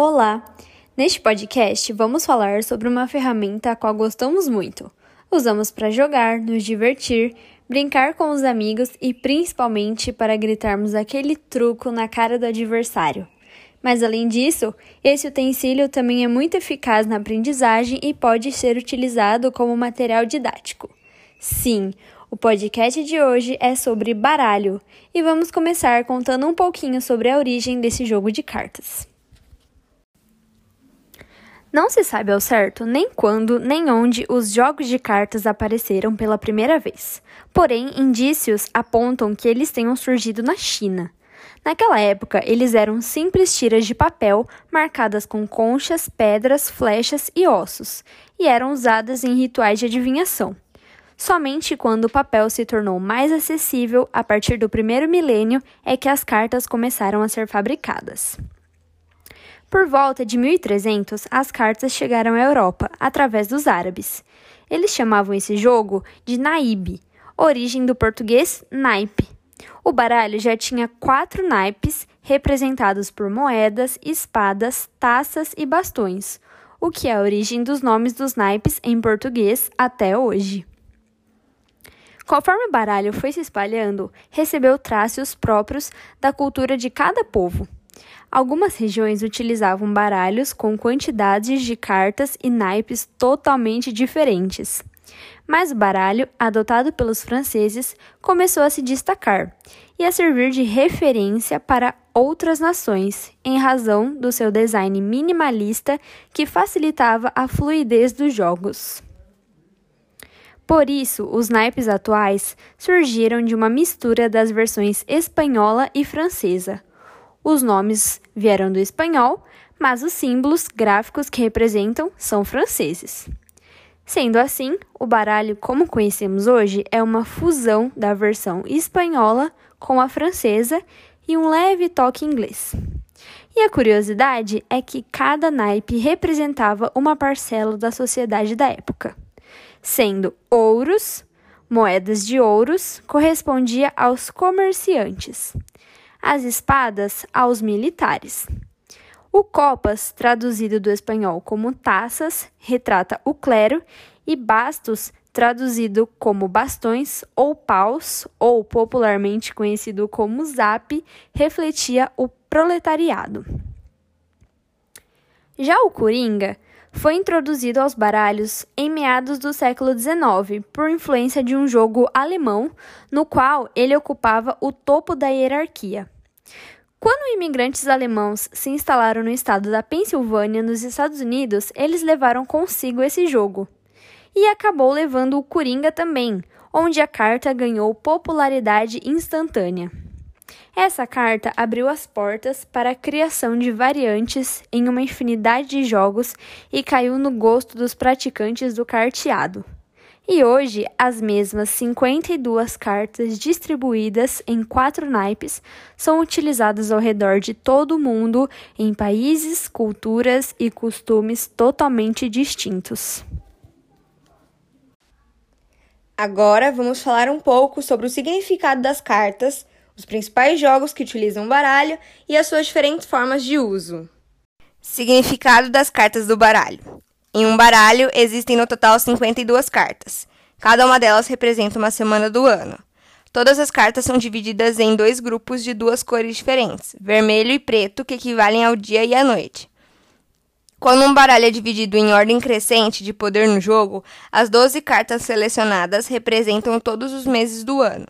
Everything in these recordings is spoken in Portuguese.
Olá! Neste podcast vamos falar sobre uma ferramenta a qual gostamos muito. Usamos para jogar, nos divertir, brincar com os amigos e principalmente para gritarmos aquele truco na cara do adversário. Mas além disso, esse utensílio também é muito eficaz na aprendizagem e pode ser utilizado como material didático. Sim, o podcast de hoje é sobre baralho e vamos começar contando um pouquinho sobre a origem desse jogo de cartas. Não se sabe ao certo nem quando nem onde os jogos de cartas apareceram pela primeira vez. Porém, indícios apontam que eles tenham surgido na China. Naquela época, eles eram simples tiras de papel marcadas com conchas, pedras, flechas e ossos, e eram usadas em rituais de adivinhação. Somente quando o papel se tornou mais acessível, a partir do primeiro milênio, é que as cartas começaram a ser fabricadas. Por volta de 1300, as cartas chegaram à Europa através dos árabes. Eles chamavam esse jogo de naíbe, origem do português naipe, o baralho já tinha quatro naipes, representados por moedas, espadas, taças e bastões, o que é a origem dos nomes dos naipes em português até hoje. Conforme o baralho foi se espalhando, recebeu traços próprios da cultura de cada povo. Algumas regiões utilizavam baralhos com quantidades de cartas e naipes totalmente diferentes. Mas o baralho, adotado pelos franceses, começou a se destacar e a servir de referência para outras nações, em razão do seu design minimalista que facilitava a fluidez dos jogos. Por isso, os naipes atuais surgiram de uma mistura das versões espanhola e francesa. Os nomes vieram do espanhol, mas os símbolos gráficos que representam são franceses. Sendo assim, o baralho como conhecemos hoje é uma fusão da versão espanhola com a francesa e um leve toque inglês. E a curiosidade é que cada naipe representava uma parcela da sociedade da época, sendo ouros, moedas de ouros, correspondia aos comerciantes, as espadas aos militares o copas, traduzido do espanhol como taças, retrata o clero, e bastos, traduzido como bastões ou paus, ou popularmente conhecido como zap, refletia o proletariado. Já o coringa foi introduzido aos baralhos em meados do século XIX por influência de um jogo alemão, no qual ele ocupava o topo da hierarquia. Quando imigrantes alemãos se instalaram no estado da Pensilvânia, nos Estados Unidos, eles levaram consigo esse jogo. E acabou levando o Coringa também, onde a carta ganhou popularidade instantânea. Essa carta abriu as portas para a criação de variantes em uma infinidade de jogos e caiu no gosto dos praticantes do carteado. E hoje, as mesmas 52 cartas distribuídas em quatro naipes são utilizadas ao redor de todo o mundo em países, culturas e costumes totalmente distintos. Agora vamos falar um pouco sobre o significado das cartas, os principais jogos que utilizam o baralho e as suas diferentes formas de uso. Significado das cartas do baralho. Em um baralho existem no total 52 cartas. Cada uma delas representa uma semana do ano. Todas as cartas são divididas em dois grupos de duas cores diferentes, vermelho e preto, que equivalem ao dia e à noite. Quando um baralho é dividido em ordem crescente de poder no jogo, as 12 cartas selecionadas representam todos os meses do ano.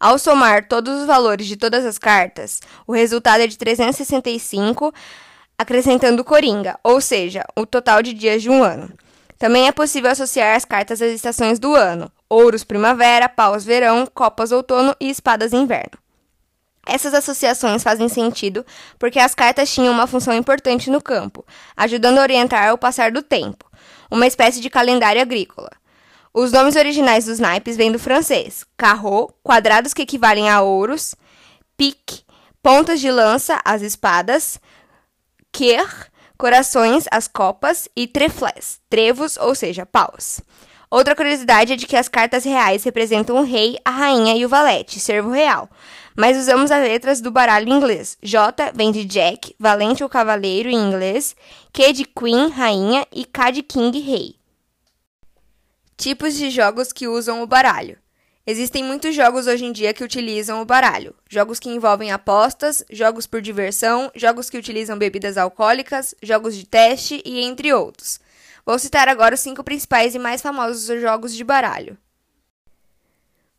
Ao somar todos os valores de todas as cartas, o resultado é de 365 acrescentando Coringa, ou seja, o total de dias de um ano. Também é possível associar as cartas às estações do ano: ouros primavera, paus verão, copas outono e espadas inverno. Essas associações fazem sentido porque as cartas tinham uma função importante no campo, ajudando a orientar o passar do tempo, uma espécie de calendário agrícola. Os nomes originais dos naipes vêm do francês: carreau, quadrados que equivalem a ouros, pique, pontas de lança, as espadas, Quer, corações, as copas, e treflés, trevos, ou seja, paus. Outra curiosidade é de que as cartas reais representam o rei, a rainha e o valete, servo real. Mas usamos as letras do baralho inglês. J vem de Jack, valente ou cavaleiro em inglês, Q de Queen, rainha e K de King, rei. Tipos de jogos que usam o baralho. Existem muitos jogos hoje em dia que utilizam o baralho. Jogos que envolvem apostas, jogos por diversão, jogos que utilizam bebidas alcoólicas, jogos de teste e entre outros. Vou citar agora os cinco principais e mais famosos jogos de baralho.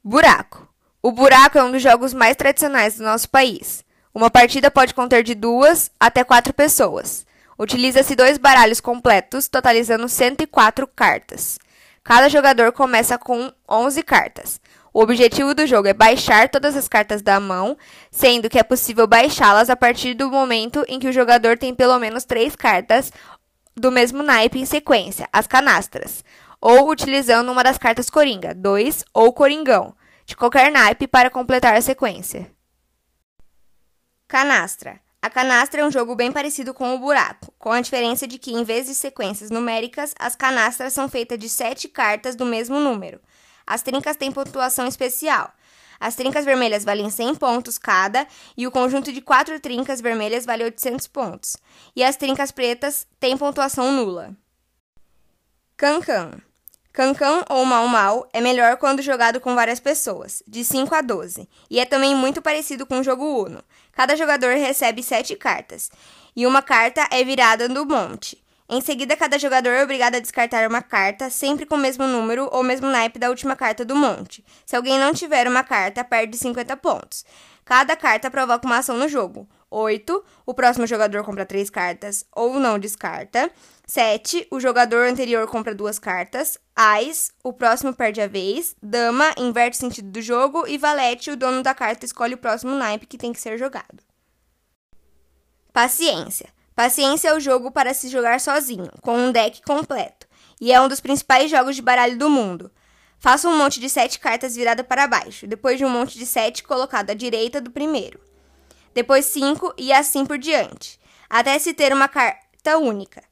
Buraco. O buraco é um dos jogos mais tradicionais do nosso país. Uma partida pode conter de duas até quatro pessoas. Utiliza-se dois baralhos completos, totalizando 104 cartas. Cada jogador começa com 11 cartas. O objetivo do jogo é baixar todas as cartas da mão, sendo que é possível baixá-las a partir do momento em que o jogador tem pelo menos três cartas do mesmo naipe em sequência, as canastras, ou utilizando uma das cartas coringa, 2 ou coringão, de qualquer naipe para completar a sequência. Canastra. A canastra é um jogo bem parecido com o buraco, com a diferença de que, em vez de sequências numéricas, as canastras são feitas de sete cartas do mesmo número. As trincas têm pontuação especial. As trincas vermelhas valem 100 pontos cada e o conjunto de quatro trincas vermelhas vale 800 pontos. E as trincas pretas têm pontuação nula. Cancan. Cancan ou Mal Mal é melhor quando jogado com várias pessoas, de 5 a 12, e é também muito parecido com o jogo Uno. Cada jogador recebe 7 cartas, e uma carta é virada do monte. Em seguida, cada jogador é obrigado a descartar uma carta, sempre com o mesmo número ou mesmo naipe da última carta do monte. Se alguém não tiver uma carta, perde 50 pontos. Cada carta provoca uma ação no jogo. 8. O próximo jogador compra 3 cartas ou não descarta. 7. O jogador anterior compra duas cartas. Ais, o próximo perde a vez. Dama, inverte o sentido do jogo. E Valete, o dono da carta, escolhe o próximo naipe que tem que ser jogado. Paciência. Paciência é o jogo para se jogar sozinho, com um deck completo, e é um dos principais jogos de baralho do mundo. Faça um monte de sete cartas virada para baixo, depois de um monte de sete colocado à direita do primeiro. Depois cinco e assim por diante, até se ter uma carta única.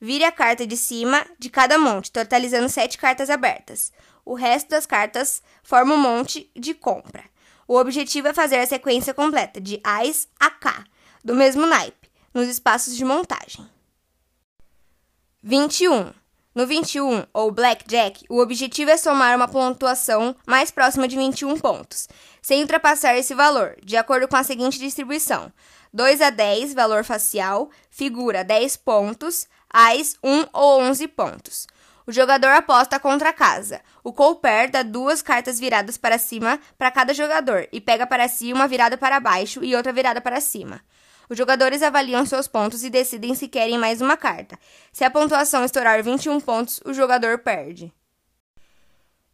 Vire a carta de cima de cada monte, totalizando sete cartas abertas. O resto das cartas forma um monte de compra. O objetivo é fazer a sequência completa de Ais a K, do mesmo naipe nos espaços de montagem. 21. No 21, ou Blackjack, o objetivo é somar uma pontuação mais próxima de 21 pontos, sem ultrapassar esse valor, de acordo com a seguinte distribuição: 2 a 10, valor facial, figura 10 pontos, ais 1 ou 11 pontos. O jogador aposta contra a casa. O couper dá duas cartas viradas para cima para cada jogador e pega para si uma virada para baixo e outra virada para cima. Os jogadores avaliam seus pontos e decidem se querem mais uma carta. Se a pontuação estourar 21 pontos, o jogador perde.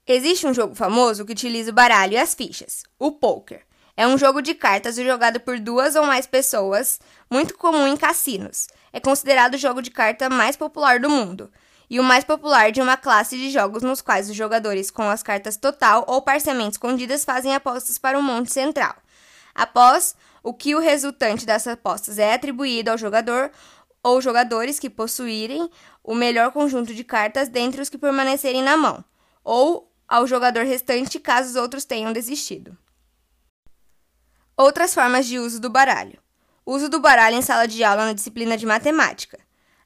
Existe um jogo famoso que utiliza o baralho e as fichas, o poker. É um jogo de cartas jogado por duas ou mais pessoas, muito comum em cassinos. É considerado o jogo de carta mais popular do mundo e o mais popular de uma classe de jogos nos quais os jogadores com as cartas total ou parcialmente escondidas fazem apostas para um monte central. Após o que o resultante dessas apostas é atribuído ao jogador ou jogadores que possuírem o melhor conjunto de cartas dentre os que permanecerem na mão, ou ao jogador restante caso os outros tenham desistido. Outras formas de uso do baralho. Uso do baralho em sala de aula na disciplina de matemática.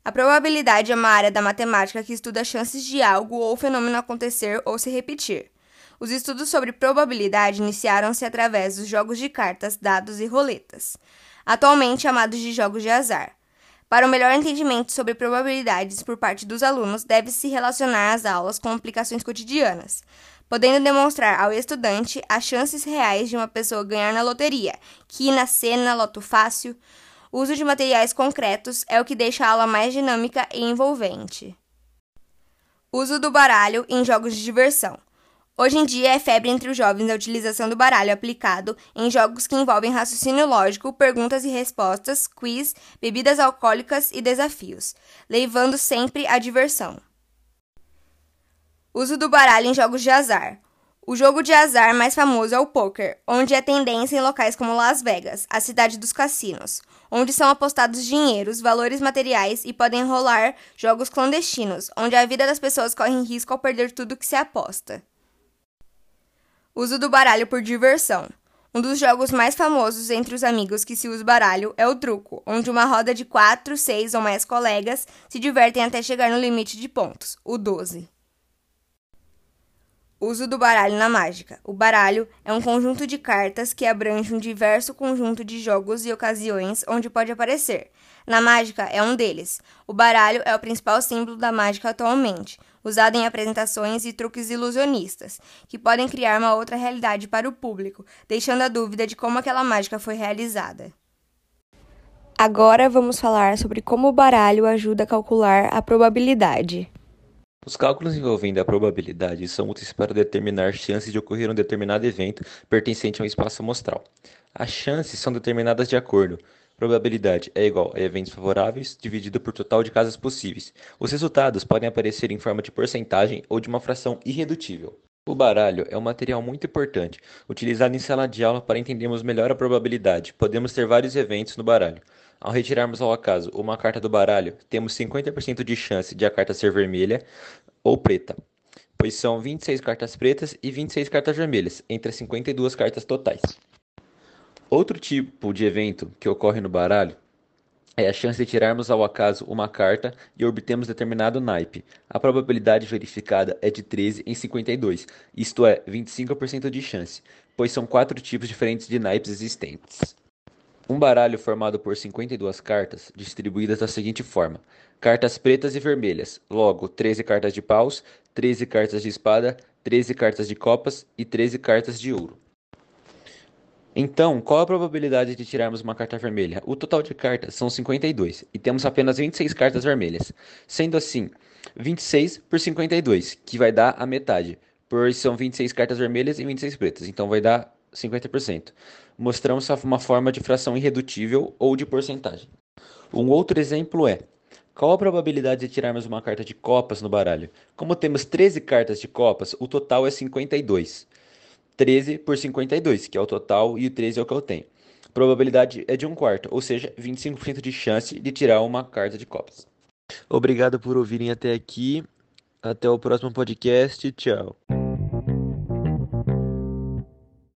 A probabilidade é uma área da matemática que estuda chances de algo ou fenômeno acontecer ou se repetir. Os estudos sobre probabilidade iniciaram-se através dos jogos de cartas, dados e roletas, atualmente chamados de jogos de azar. Para o um melhor entendimento sobre probabilidades por parte dos alunos, deve-se relacionar as aulas com aplicações cotidianas, podendo demonstrar ao estudante as chances reais de uma pessoa ganhar na loteria, quina, cena, loto fácil. O uso de materiais concretos é o que deixa a aula mais dinâmica e envolvente. Uso do baralho em jogos de diversão. Hoje em dia é febre entre os jovens a utilização do baralho aplicado em jogos que envolvem raciocínio lógico, perguntas e respostas, quiz, bebidas alcoólicas e desafios, levando sempre à diversão. Uso do baralho em jogos de azar. O jogo de azar mais famoso é o poker, onde é tendência em locais como Las Vegas, a cidade dos cassinos, onde são apostados dinheiros, valores materiais e podem rolar jogos clandestinos, onde a vida das pessoas corre risco ao perder tudo que se aposta. Uso do baralho por diversão. Um dos jogos mais famosos entre os amigos que se usa baralho é o truco, onde uma roda de 4, 6 ou mais colegas se divertem até chegar no limite de pontos, o 12. Uso do baralho na mágica. O baralho é um conjunto de cartas que abrange um diverso conjunto de jogos e ocasiões onde pode aparecer. Na mágica é um deles. O baralho é o principal símbolo da mágica atualmente, usado em apresentações e truques ilusionistas, que podem criar uma outra realidade para o público, deixando a dúvida de como aquela mágica foi realizada. Agora vamos falar sobre como o baralho ajuda a calcular a probabilidade. Os cálculos envolvendo a probabilidade são úteis para determinar chances de ocorrer um determinado evento pertencente a um espaço amostral. As chances são determinadas de acordo. Probabilidade é igual a eventos favoráveis dividido por total de casos possíveis. Os resultados podem aparecer em forma de porcentagem ou de uma fração irredutível. O baralho é um material muito importante, utilizado em sala de aula para entendermos melhor a probabilidade. Podemos ter vários eventos no baralho. Ao retirarmos ao acaso uma carta do baralho, temos 50% de chance de a carta ser vermelha ou preta, pois são 26 cartas pretas e 26 cartas vermelhas, entre as 52 cartas totais. Outro tipo de evento que ocorre no baralho é a chance de tirarmos ao acaso uma carta e obtermos determinado naipe. A probabilidade verificada é de 13 em 52, isto é, 25% de chance, pois são quatro tipos diferentes de naipes existentes. Um baralho formado por 52 cartas, distribuídas da seguinte forma: cartas pretas e vermelhas, logo 13 cartas de paus, 13 cartas de espada, 13 cartas de copas e 13 cartas de ouro. Então, qual a probabilidade de tirarmos uma carta vermelha? O total de cartas são 52 e temos apenas 26 cartas vermelhas. Sendo assim, 26 por 52, que vai dar a metade, pois são 26 cartas vermelhas e 26 pretas, então vai dar 50%. Mostramos uma forma de fração irredutível ou de porcentagem. Um outro exemplo é: qual a probabilidade de tirarmos uma carta de copas no baralho? Como temos 13 cartas de copas, o total é 52. 13 por 52, que é o total, e o 13 é o que eu tenho. A probabilidade é de um quarto, ou seja, 25% de chance de tirar uma carta de copas. Obrigado por ouvirem até aqui. Até o próximo podcast. Tchau.